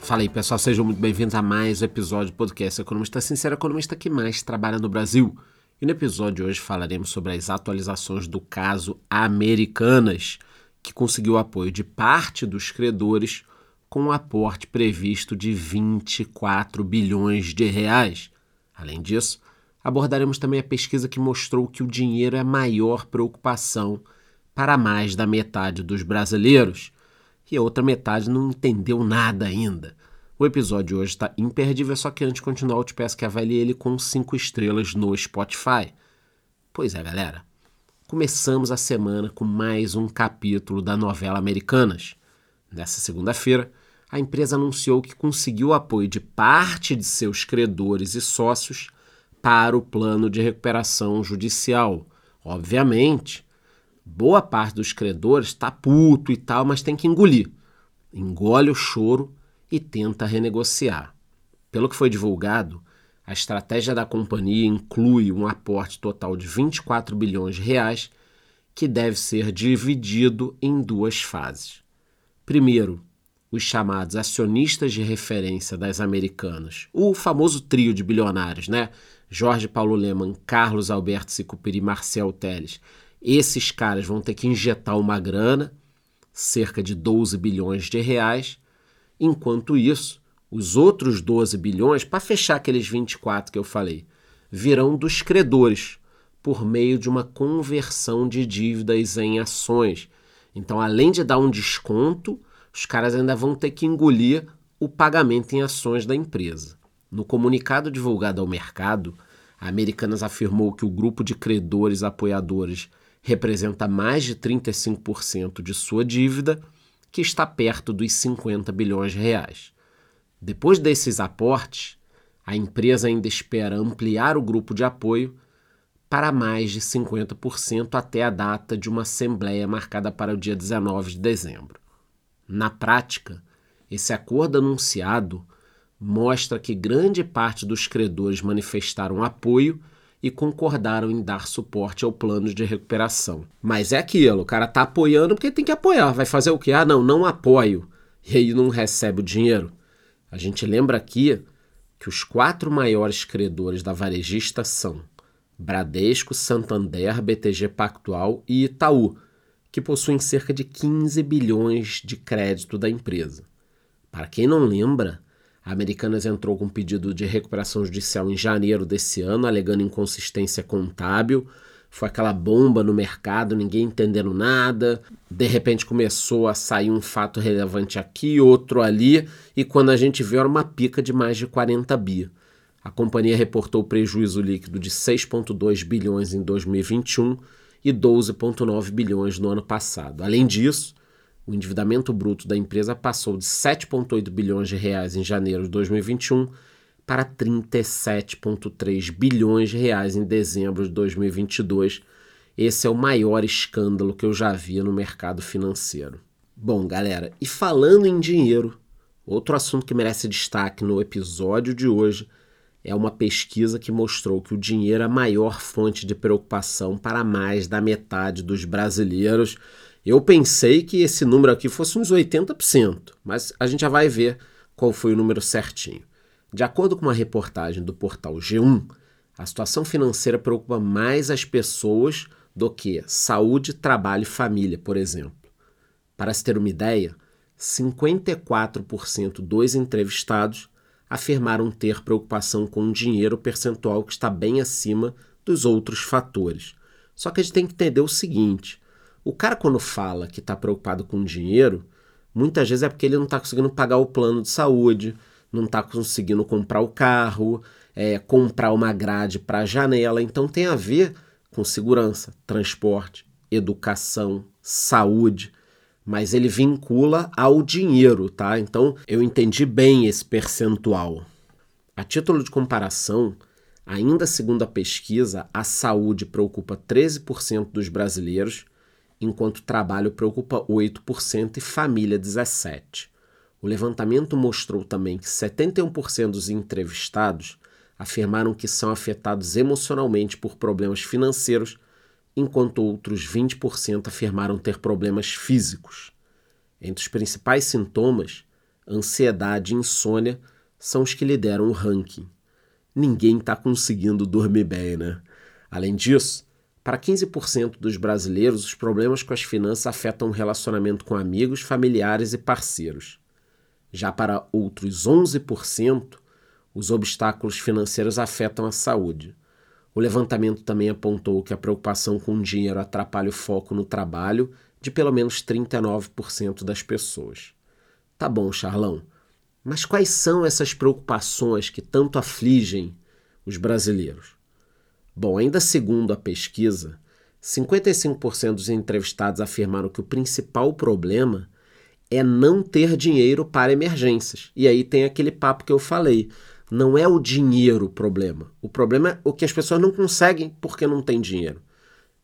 Fala aí pessoal, sejam muito bem-vindos a mais um episódio do podcast Economista Sincero, economista que mais trabalha no Brasil. E no episódio de hoje falaremos sobre as atualizações do caso Americanas, que conseguiu apoio de parte dos credores com um aporte previsto de 24 bilhões de reais. Além disso, abordaremos também a pesquisa que mostrou que o dinheiro é a maior preocupação para mais da metade dos brasileiros e a outra metade não entendeu nada ainda. O episódio hoje está imperdível, só que antes de continuar, eu te peço que avalie ele com 5 estrelas no Spotify. Pois é, galera. Começamos a semana com mais um capítulo da novela Americanas. Nessa segunda-feira, a empresa anunciou que conseguiu o apoio de parte de seus credores e sócios para o plano de recuperação judicial. Obviamente, boa parte dos credores está puto e tal, mas tem que engolir. Engole o choro e tenta renegociar. Pelo que foi divulgado, a estratégia da companhia inclui um aporte total de 24 bilhões de reais, que deve ser dividido em duas fases. Primeiro, os chamados acionistas de referência das americanas, o famoso trio de bilionários, né? Jorge Paulo Leman, Carlos Alberto Sicupiri e Marcel Teles, esses caras vão ter que injetar uma grana, cerca de 12 bilhões de reais. Enquanto isso, os outros 12 bilhões, para fechar aqueles 24 que eu falei, virão dos credores, por meio de uma conversão de dívidas em ações. Então, além de dar um desconto, os caras ainda vão ter que engolir o pagamento em ações da empresa. No comunicado divulgado ao mercado, a Americanas afirmou que o grupo de credores apoiadores representa mais de 35% de sua dívida, que está perto dos 50 bilhões de reais. Depois desses aportes, a empresa ainda espera ampliar o grupo de apoio para mais de 50% até a data de uma assembleia marcada para o dia 19 de dezembro. Na prática, esse acordo anunciado mostra que grande parte dos credores manifestaram apoio e concordaram em dar suporte ao plano de recuperação. Mas é aquilo, o cara tá apoiando porque tem que apoiar. Vai fazer o quê? Ah, não, não apoio. E aí não recebe o dinheiro. A gente lembra aqui que os quatro maiores credores da varejista são Bradesco, Santander, BTG Pactual e Itaú, que possuem cerca de 15 bilhões de crédito da empresa. Para quem não lembra, a Americanas entrou com um pedido de recuperação judicial em janeiro desse ano, alegando inconsistência contábil. Foi aquela bomba no mercado, ninguém entendendo nada. De repente começou a sair um fato relevante aqui, outro ali, e quando a gente viu era uma pica de mais de 40 bi. A companhia reportou prejuízo líquido de 6,2 bilhões em 2021 e 12,9 bilhões no ano passado. Além disso, o endividamento bruto da empresa passou de 7,8 bilhões de reais em janeiro de 2021 para 37,3 bilhões de reais em dezembro de 2022. Esse é o maior escândalo que eu já vi no mercado financeiro. Bom, galera, e falando em dinheiro, outro assunto que merece destaque no episódio de hoje é uma pesquisa que mostrou que o dinheiro é a maior fonte de preocupação para mais da metade dos brasileiros eu pensei que esse número aqui fosse uns 80%, mas a gente já vai ver qual foi o número certinho. De acordo com uma reportagem do portal G1, a situação financeira preocupa mais as pessoas do que saúde, trabalho e família, por exemplo. Para se ter uma ideia, 54% dos entrevistados afirmaram ter preocupação com o dinheiro percentual que está bem acima dos outros fatores. Só que a gente tem que entender o seguinte: o cara, quando fala que está preocupado com dinheiro, muitas vezes é porque ele não está conseguindo pagar o plano de saúde, não está conseguindo comprar o carro, é, comprar uma grade para a janela. Então tem a ver com segurança, transporte, educação, saúde, mas ele vincula ao dinheiro, tá? Então eu entendi bem esse percentual. A título de comparação, ainda segundo a pesquisa, a saúde preocupa 13% dos brasileiros enquanto trabalho preocupa 8% e família 17%. O levantamento mostrou também que 71% dos entrevistados afirmaram que são afetados emocionalmente por problemas financeiros, enquanto outros 20% afirmaram ter problemas físicos. Entre os principais sintomas, ansiedade e insônia são os que lideram o ranking. Ninguém está conseguindo dormir bem, né? Além disso, para 15% dos brasileiros, os problemas com as finanças afetam o relacionamento com amigos, familiares e parceiros. Já para outros 11%, os obstáculos financeiros afetam a saúde. O levantamento também apontou que a preocupação com o dinheiro atrapalha o foco no trabalho de pelo menos 39% das pessoas. Tá bom, Charlão, mas quais são essas preocupações que tanto afligem os brasileiros? Bom, ainda segundo a pesquisa, 55% dos entrevistados afirmaram que o principal problema é não ter dinheiro para emergências. E aí tem aquele papo que eu falei. Não é o dinheiro o problema. O problema é o que as pessoas não conseguem porque não tem dinheiro.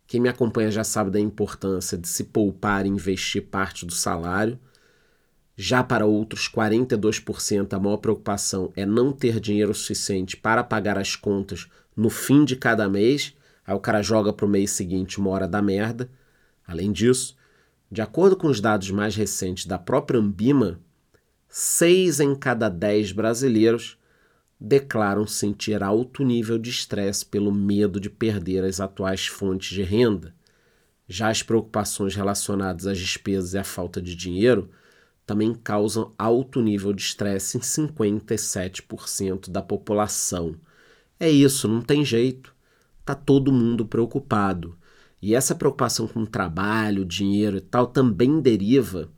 Quem me acompanha já sabe da importância de se poupar e investir parte do salário. Já para outros 42%, a maior preocupação é não ter dinheiro suficiente para pagar as contas no fim de cada mês. Aí o cara joga para o mês seguinte uma hora da merda. Além disso, de acordo com os dados mais recentes da própria Ambima, 6 em cada 10 brasileiros declaram sentir alto nível de estresse pelo medo de perder as atuais fontes de renda. Já as preocupações relacionadas às despesas e à falta de dinheiro também causam alto nível de estresse em 57% da população. É isso, não tem jeito. Tá todo mundo preocupado. E essa preocupação com trabalho, dinheiro e tal também deriva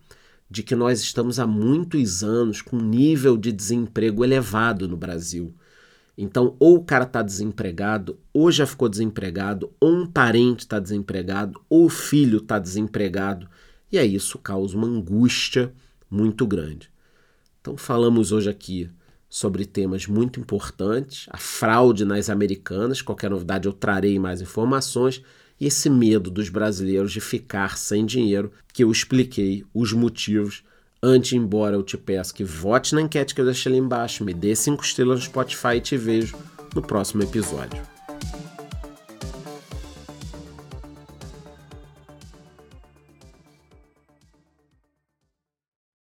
de que nós estamos há muitos anos com um nível de desemprego elevado no Brasil. Então, ou o cara está desempregado, ou já ficou desempregado, ou um parente está desempregado, ou o filho está desempregado. E aí isso causa uma angústia muito grande. Então, falamos hoje aqui sobre temas muito importantes, a fraude nas americanas. Qualquer novidade eu trarei mais informações e esse medo dos brasileiros de ficar sem dinheiro, que eu expliquei os motivos. Antes, embora eu te peça que vote na enquete que eu deixei ali embaixo, me dê cinco estrelas no Spotify e te vejo no próximo episódio.